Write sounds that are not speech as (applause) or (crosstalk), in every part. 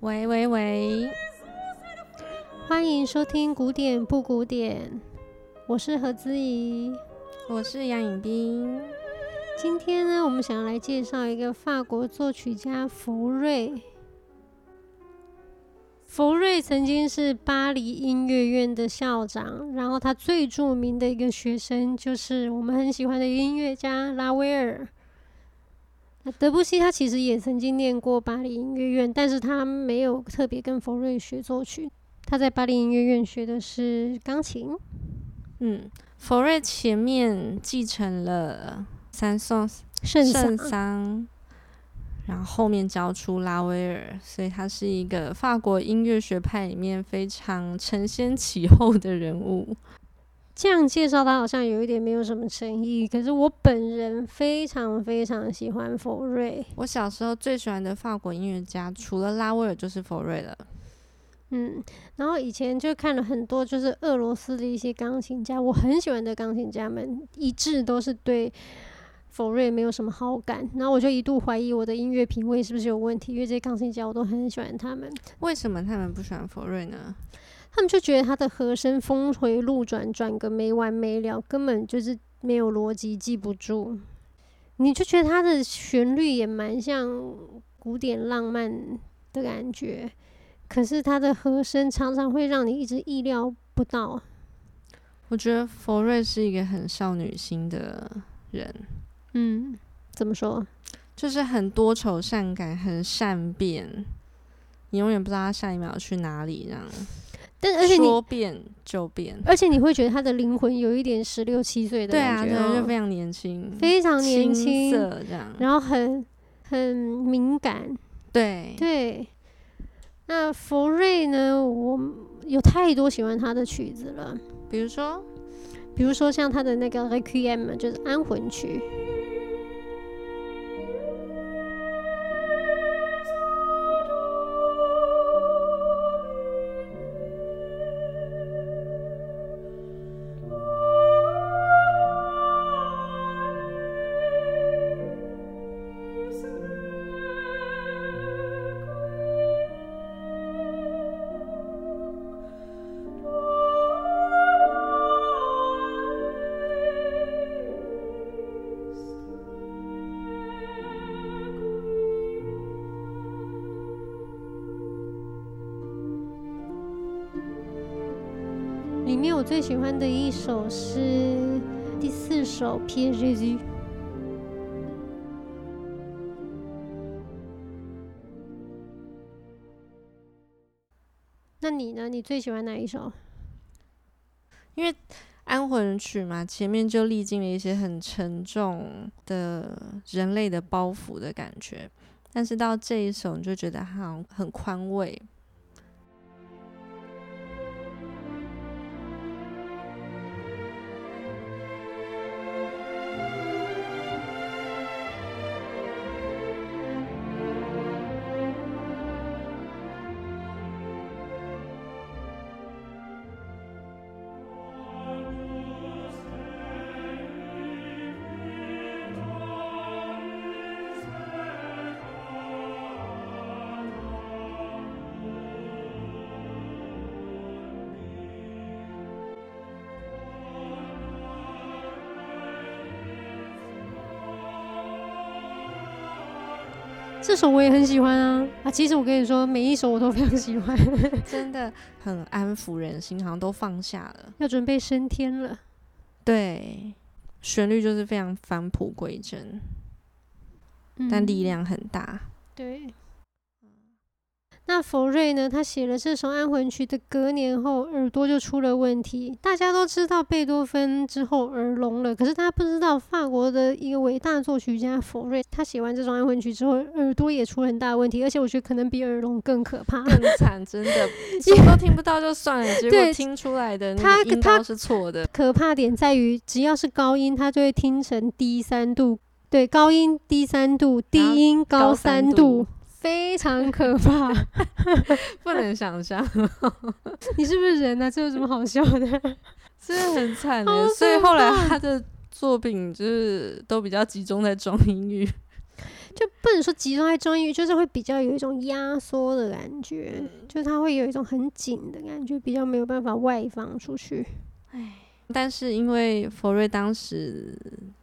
喂喂喂！欢迎收听古典不古典，我是何姿怡，我是杨颖冰。今天呢，我们想要来介绍一个法国作曲家福瑞。弗瑞曾经是巴黎音乐院的校长，然后他最著名的一个学生就是我们很喜欢的音乐家拉威尔。德布西他其实也曾经念过巴黎音乐院，但是他没有特别跟弗瑞学作曲。他在巴黎音乐院学的是钢琴。嗯，弗瑞前面继承了三宋圣桑，桑，然后后面教出拉威尔，所以他是一个法国音乐学派里面非常承先启后的人物。这样介绍他好像有一点没有什么诚意，可是我本人非常非常喜欢佛瑞。我小时候最喜欢的法国音乐家，除了拉威尔就是佛瑞了。嗯，然后以前就看了很多，就是俄罗斯的一些钢琴家，我很喜欢的钢琴家们，一致都是对弗瑞没有什么好感。然后我就一度怀疑我的音乐品味是不是有问题，因为这些钢琴家我都很喜欢他们。为什么他们不喜欢佛瑞呢？他们就觉得他的和声峰回路转，转个没完没了，根本就是没有逻辑，记不住。你就觉得他的旋律也蛮像古典浪漫的感觉，可是他的和声常常会让你一直意料不到。我觉得佛瑞是一个很少女心的人。嗯，怎么说？就是很多愁善感，很善变，你永远不知道他下一秒去哪里，这样。但而且你说变就变，而且你会觉得他的灵魂有一点十六七岁的感觉，对啊，对，就非常年轻，非常年轻，这样，然后很很敏感，对对。那福瑞呢？我有太多喜欢他的曲子了，比如说，比如说像他的那个 Requiem，就是安魂曲。TSGZ》。那你呢？你最喜欢哪一首？因为安魂曲嘛，前面就历经了一些很沉重的人类的包袱的感觉，但是到这一首，你就觉得好像很宽慰。这首我也很喜欢啊！啊，其实我跟你说，每一首我都非常喜欢，(laughs) (laughs) 真的很安抚人心，好像都放下了，要准备升天了。对，旋律就是非常返璞归真，嗯，但力量很大。对。那佛瑞呢？他写了这首安魂曲的隔年后，耳朵就出了问题。大家都知道贝多芬之后耳聋了，可是他不知道法国的一个伟大作曲家佛瑞，他写完这首安魂曲之后，耳朵也出了很大问题，而且我觉得可能比耳聋更可怕，更惨，真的，(laughs) 什么都听不到就算了，结果听出来的那个音高是错的。可怕点在于，只要是高音，他就会听成低三度，对，高音低三度，低音高三度。非常可怕，(laughs) 不能想象。(laughs) 你是不是人啊？这有什么好笑的？(laughs) 真的很惨的。所以后来他的作品就是都比较集中在中音域，就不能说集中在中音域，就是会比较有一种压缩的感觉，嗯、就是它会有一种很紧的感觉，比较没有办法外放出去。唉，但是因为佛瑞当时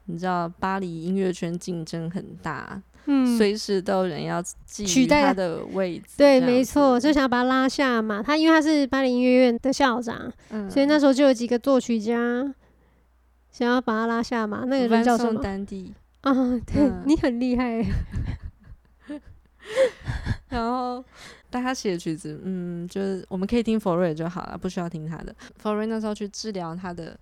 你知道巴黎音乐圈竞争很大。嗯，随时都有人要取代他的位置。对，没错，就想要把他拉下嘛。他因为他是巴黎音乐院的校长，嗯，所以那时候就有几个作曲家想要把他拉下嘛。那个人叫什么？丹蒂啊，对、嗯、你很厉害。(laughs) 然后，但他写的曲子，嗯，就是我们可以听佛瑞就好了，不需要听他的。佛瑞那时候去治疗他的。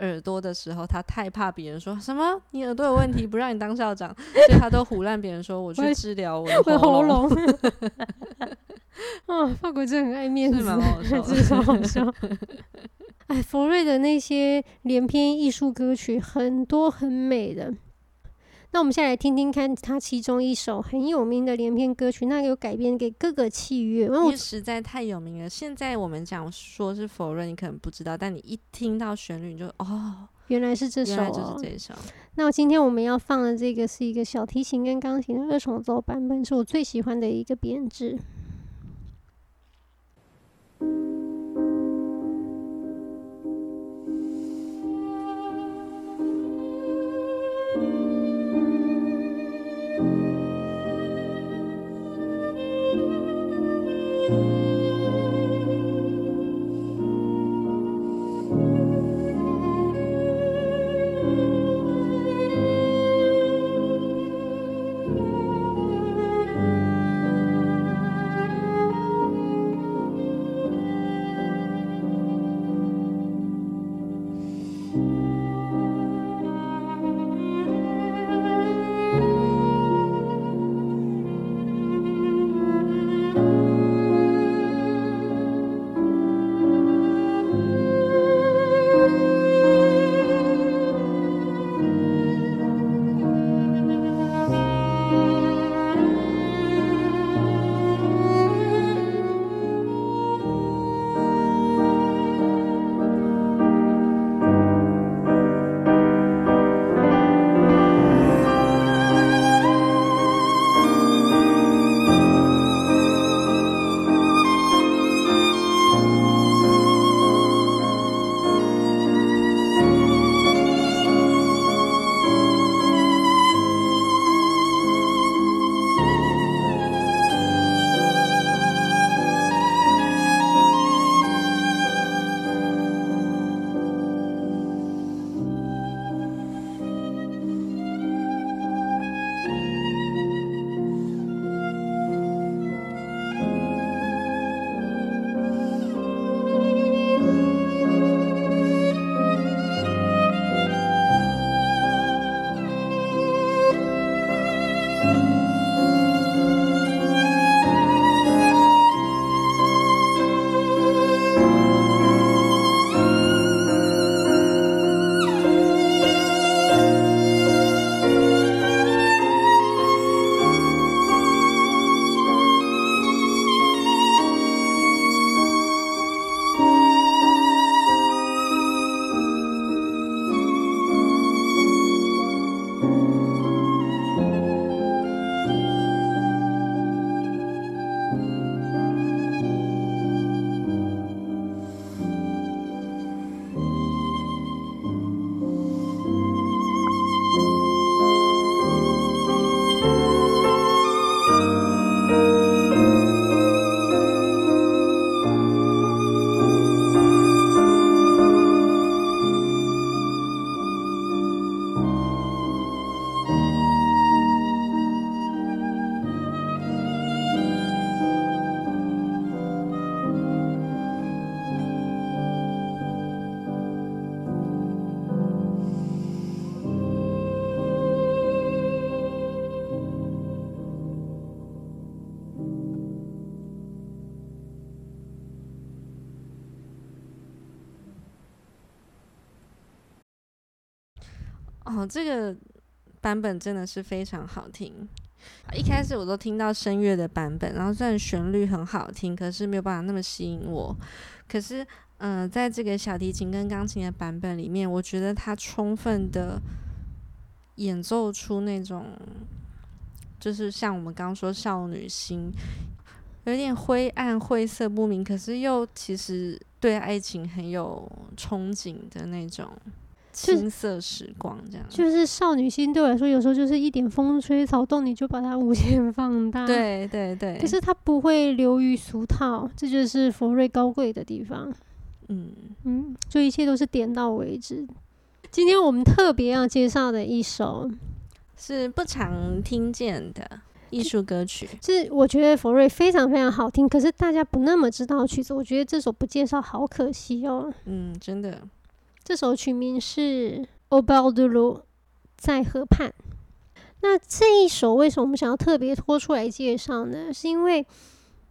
耳朵的时候，他太怕别人说什么你耳朵有问题，不让你当校长，所以他都胡乱别人说我去治疗我的喉咙。(laughs) 哦，法国真的很爱面子，蛮 (laughs) 好笑，真好笑。(laughs) 哎，佛瑞的那些连篇艺术歌曲很多很美的。那我们现在来听听看他其中一首很有名的连篇歌曲，那个有改编给各个器乐，因为实在太有名了。现在我们讲说是否认，你可能不知道，但你一听到旋律，你就哦，原来是这首，哦，就是这首。那今天我们要放的这个是一个小提琴跟钢琴的二重奏版本，是我最喜欢的一个编制。这个版本真的是非常好听。一开始我都听到声乐的版本，然后虽然旋律很好听，可是没有办法那么吸引我。可是嗯、在这个小提琴跟钢琴的版本里面，我觉得它充分的演奏出那种，就是像我们刚说少女心，有点灰暗、晦涩不明，可是又其实对爱情很有憧憬的那种青涩时光，这样就，就是少女心对我来说，有时候就是一点风吹草动，你就把它无限放大。对对对，可是它不会流于俗套，这就是佛瑞高贵的地方。嗯嗯，就一切都是点到为止。今天我们特别要介绍的一首是不常听见的艺术歌曲，是我觉得佛瑞非常非常好听，可是大家不那么知道曲子。我觉得这首不介绍好可惜哦。嗯，真的。这首曲名是《Au bord de l'eau》，在河畔。那这一首为什么我们想要特别拖出来介绍呢？是因为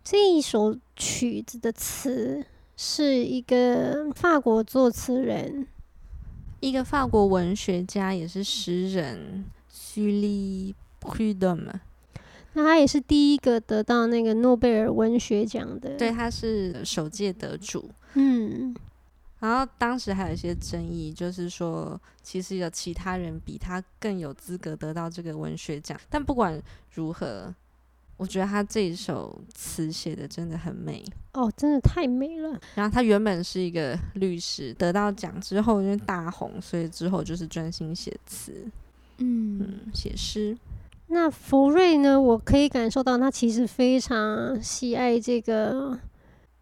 这一首曲子的词。是一个法国作词人，一个法国文学家，也是诗人，Sully Prud'homme。那他也是第一个得到那个诺贝尔文学奖的，对，他是首届得主。嗯，然后当时还有一些争议，就是说，其实有其他人比他更有资格得到这个文学奖。但不管如何。我觉得他这一首词写的真的很美哦，真的太美了。然后他原本是一个律师，得到奖之后因为大红，所以之后就是专心写词，嗯，嗯，写诗。那福瑞呢？我可以感受到他其实非常喜爱这个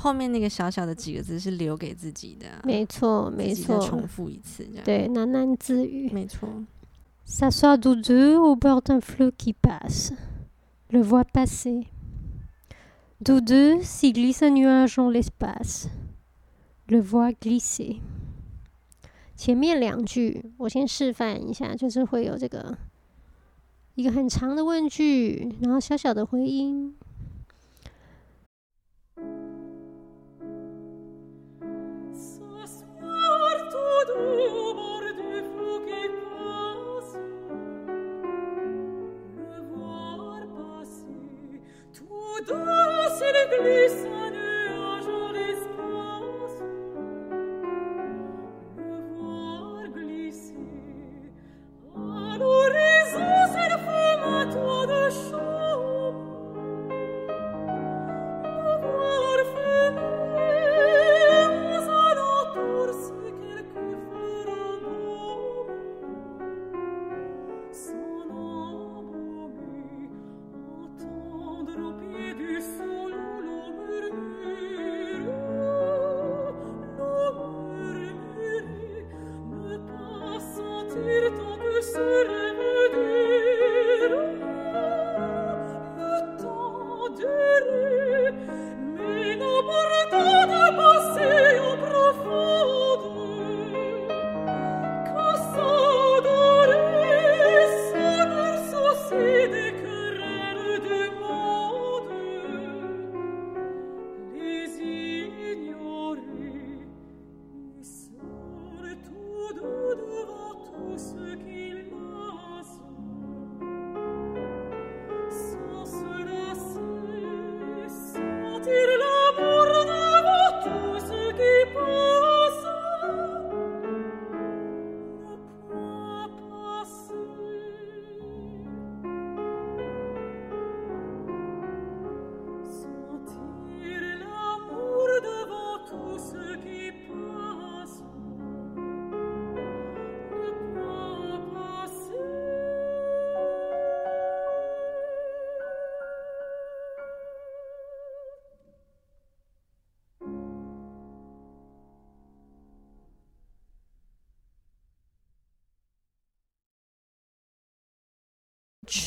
后面那个小小的几个字是留给自己的。没错，没错，重复一次这样。对，喃喃自语。没错。S'assoit tous deux au bord d'un flot qui passe, le voit passer. Tous deux s'y glisse un nuage dans l'espace, le voit glisser. 前面两句我先示范一下，就是会有这个一个很长的问句，然后小小的回音。glisse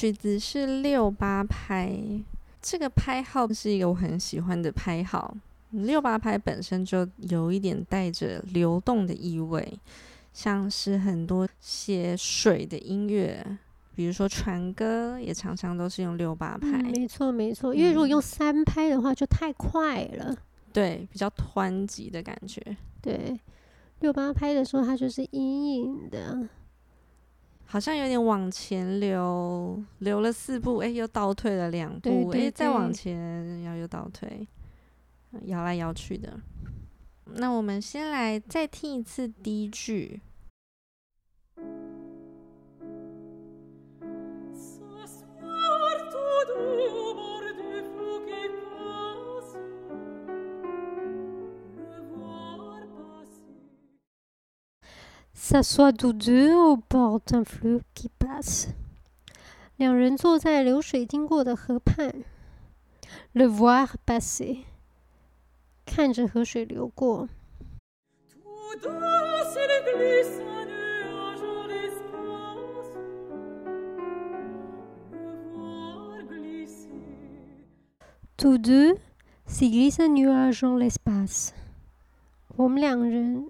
曲子是六八拍，这个拍号是一个我很喜欢的拍号。六八拍本身就有一点带着流动的意味，像是很多写水的音乐，比如说船歌，也常常都是用六八拍。嗯、没错没错，因为如果用三拍的话就太快了，对，比较湍急的感觉。对，六八拍的时候它就是隐隐的。好像有点往前流，流了四步，哎，又倒退了两步，哎，再往前，然后又倒退，摇来摇去的。那我们先来再听一次第一句。S'assoit tous deux au bord d'un fleuve qui passe。两人坐在流水经过的河畔，le voir passer，看着河水流过。Tous deux s'ils glissent un nuage dans l'espace。我们两人。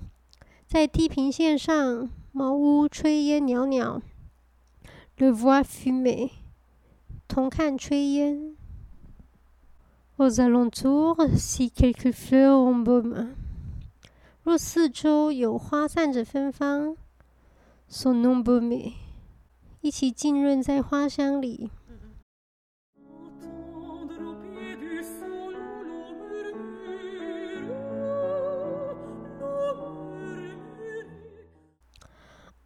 在地平线上，茅屋炊烟袅袅。Le voir fumer，同看炊烟。Aux alentours, si quelques fleurs embaument，若四周有花散着芬芳，sont embaumées，一起浸润在花香里。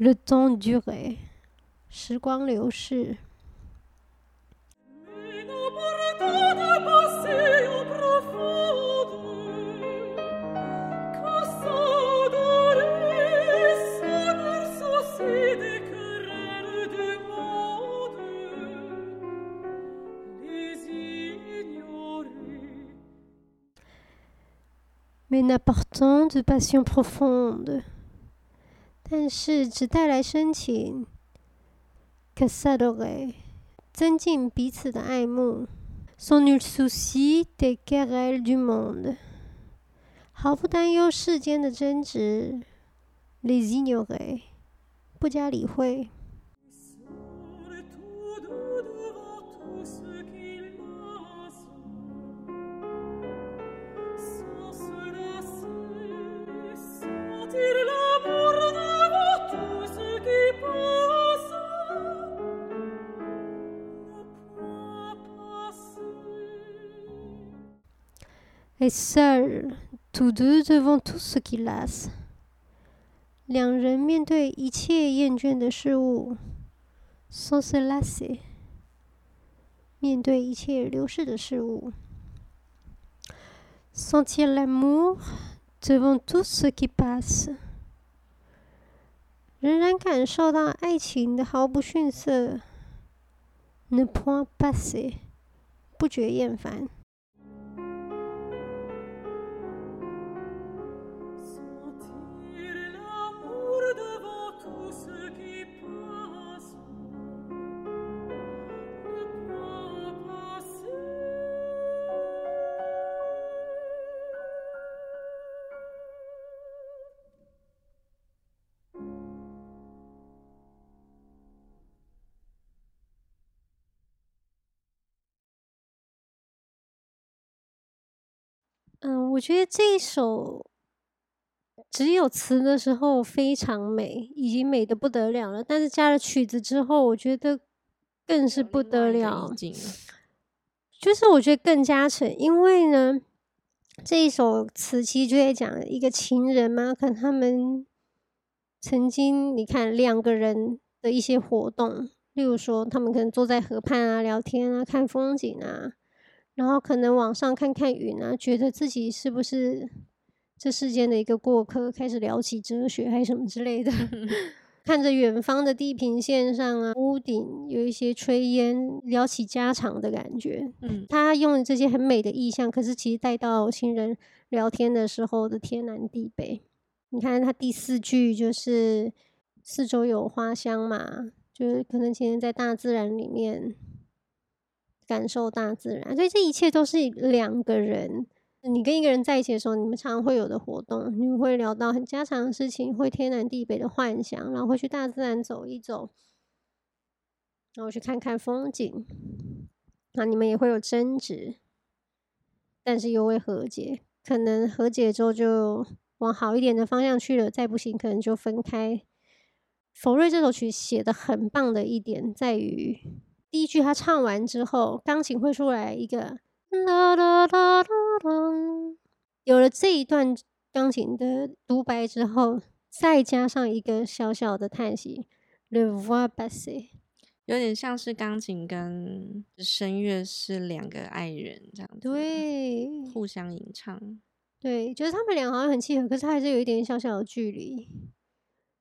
Le temps dure，时光流逝。Mais n'apportant de passion profonde。 但是只带来深情，que s'adorer，增进彼此的爱慕 Son u l souci des querelles du monde，毫不担忧世间的争执，les ignorer，不加理会。Et seuls, tous deux devant tout ce qui lasse，两人面对一切厌倦的事物，sans se lasser，面对一切流逝的事物，sentir l'amour devant tout ce qui passe，仍然感受到爱情的毫不逊色，ne point passer，不觉厌烦。 我觉得这一首只有词的时候非常美，已经美的不得了了。但是加了曲子之后，我觉得更是不得了。就是我觉得更加成，因为呢，这一首词其实就在讲一个情人嘛，可能他们曾经你看两个人的一些活动，例如说他们可能坐在河畔啊聊天啊看风景啊，然后可能往上看看云啊，觉得自己是不是这世间的一个过客，开始聊起哲学还是什么之类的。(laughs) 看着远方的地平线上啊，屋顶有一些炊烟，聊起家常的感觉。嗯，他用这些很美的意象，可是其实带到新人聊天的时候的天南地北。你看他第四句就是四周有花香嘛，就是可能今天在大自然里面感受大自然，所以这一切都是两个人。你跟一个人在一起的时候，你们常常会有的活动，你们会聊到很家常的事情，会天南地北的幻想，然后会去大自然走一走，然后去看看风景。那你们也会有争执，但是又会和解。可能和解之后就往好一点的方向去了，再不行可能就分开。佛瑞这首曲写得很棒的一点在于，第一句他唱完之后，钢琴会出来一个。啦啦啦啦啦！有了这一段钢琴的独白之后，再加上一个小小的叹息，Le voix basse，有点像是钢琴跟声乐是两个爱人这样子，对，互相吟唱，对，就是他们俩好像很契合，可是还是有一点小小的距离，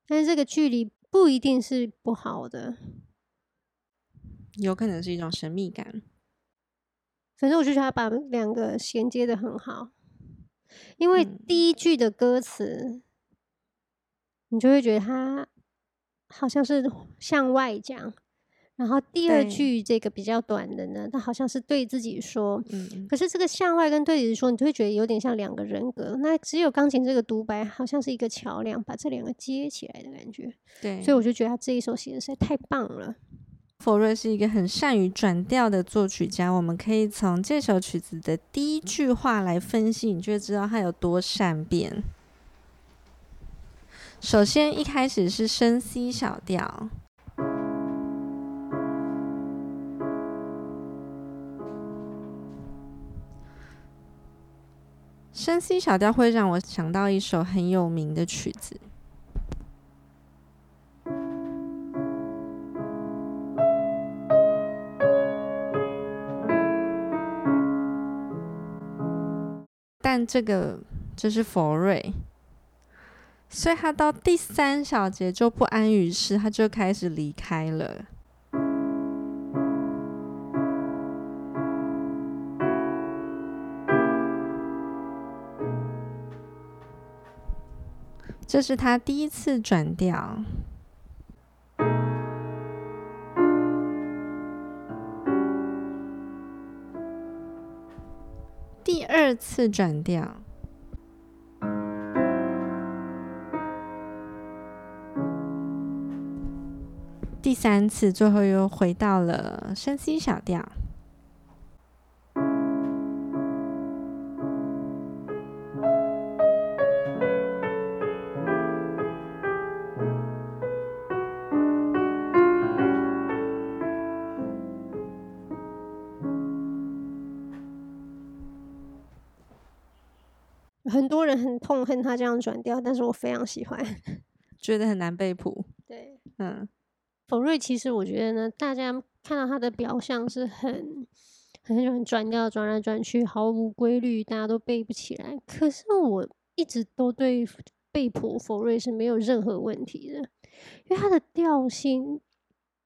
但是这个距离不一定是不好的，有可能是一种神秘感。反正我就觉得他把两个衔接的很好，因为第一句的歌词，嗯、你就会觉得他好像是向外讲，然后第二句这个比较短的呢，他好像是对自己说。嗯。可是这个向外跟对自己说，你就会觉得有点像两个人格。那只有钢琴这个独白，好像是一个桥梁，把这两个接起来的感觉。对。所以我就觉得他这一首写的实在太棒了。佛瑞是一个很善于转调的作曲家，我们可以从这首曲子的第一句话来分析，你就会知道他有多善变。首先，一开始是升 C 小调，升 C 小调会让我想到一首很有名的曲子。这个就是佛瑞，所以他到第三小节就不安于室，他就开始离开了。这是他第一次转调。二次转调，第三次，最后又回到了升 C 小调。很痛恨他这样转调，但是我非常喜欢，(laughs) 觉得很难背谱。对，嗯，冯瑞其实我觉得呢，大家看到他的表象是很很喜欢转调，转来转去毫无规律，大家都背不起来。可是我一直都对背谱否瑞是没有任何问题的，因为他的调性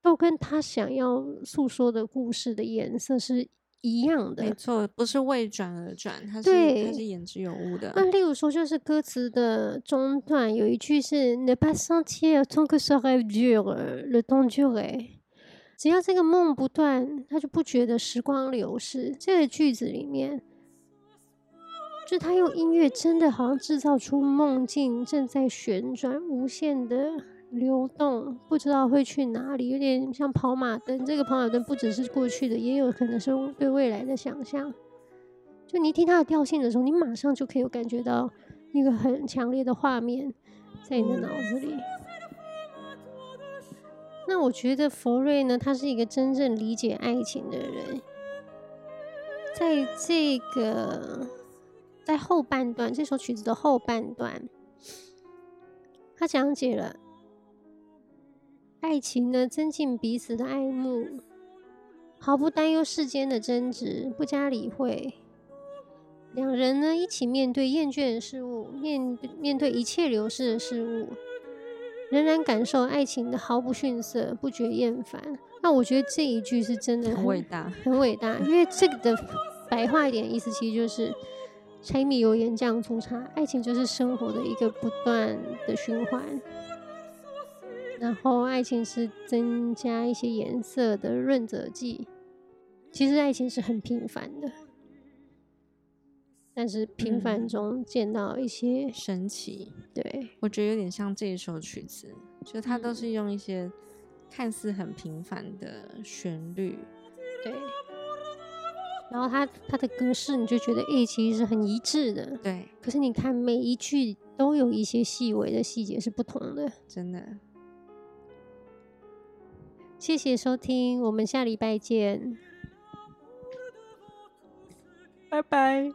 都跟他想要诉说的故事的颜色是。一样的，没错，不是为转而转，它是对它是言之有物的。那例如说，就是歌词的中段有一句是 “Ne pas sentir tant que ce rêve dure le temps dure”，只要这个梦不断，他就不觉得时光流逝。这个句子里面，就他用音乐真的好像制造出梦境正在旋转，无限的。流动不知道会去哪里，有点像跑马灯。这个跑马灯不只是过去的，也有可能是对未来的想象。就你听它的调性的时候，你马上就可以有感觉到一个很强烈的画面在你的脑子里。那我觉得佛瑞呢，他是一个真正理解爱情的人，在这个在后半段这首曲子的后半段，他讲解了爱情呢，增进彼此的爱慕，毫不担忧世间的争执，不加理会。两人呢，一起面对厌倦的事物，面面对一切流逝的事物。仍然感受爱情的毫不逊色，不觉厌烦。那我觉得这一句是真的很伟大，很伟大。因为这个的白话一点意思，其实就是柴米油盐酱醋茶，爱情就是生活的一个不断的循环。然后，爱情是增加一些颜色的润泽剂。其实，爱情是很平凡的。但是平凡中见到一些、嗯、神奇，对，我觉得有点像这一首曲子，就它都是用一些看似很平凡的旋律，对，然后它它的格式你就觉得诶、欸，其实是很一致的，对。可是你看每一句都有一些细微的细节是不同的，真的。谢谢收听，我们下礼拜见，拜拜。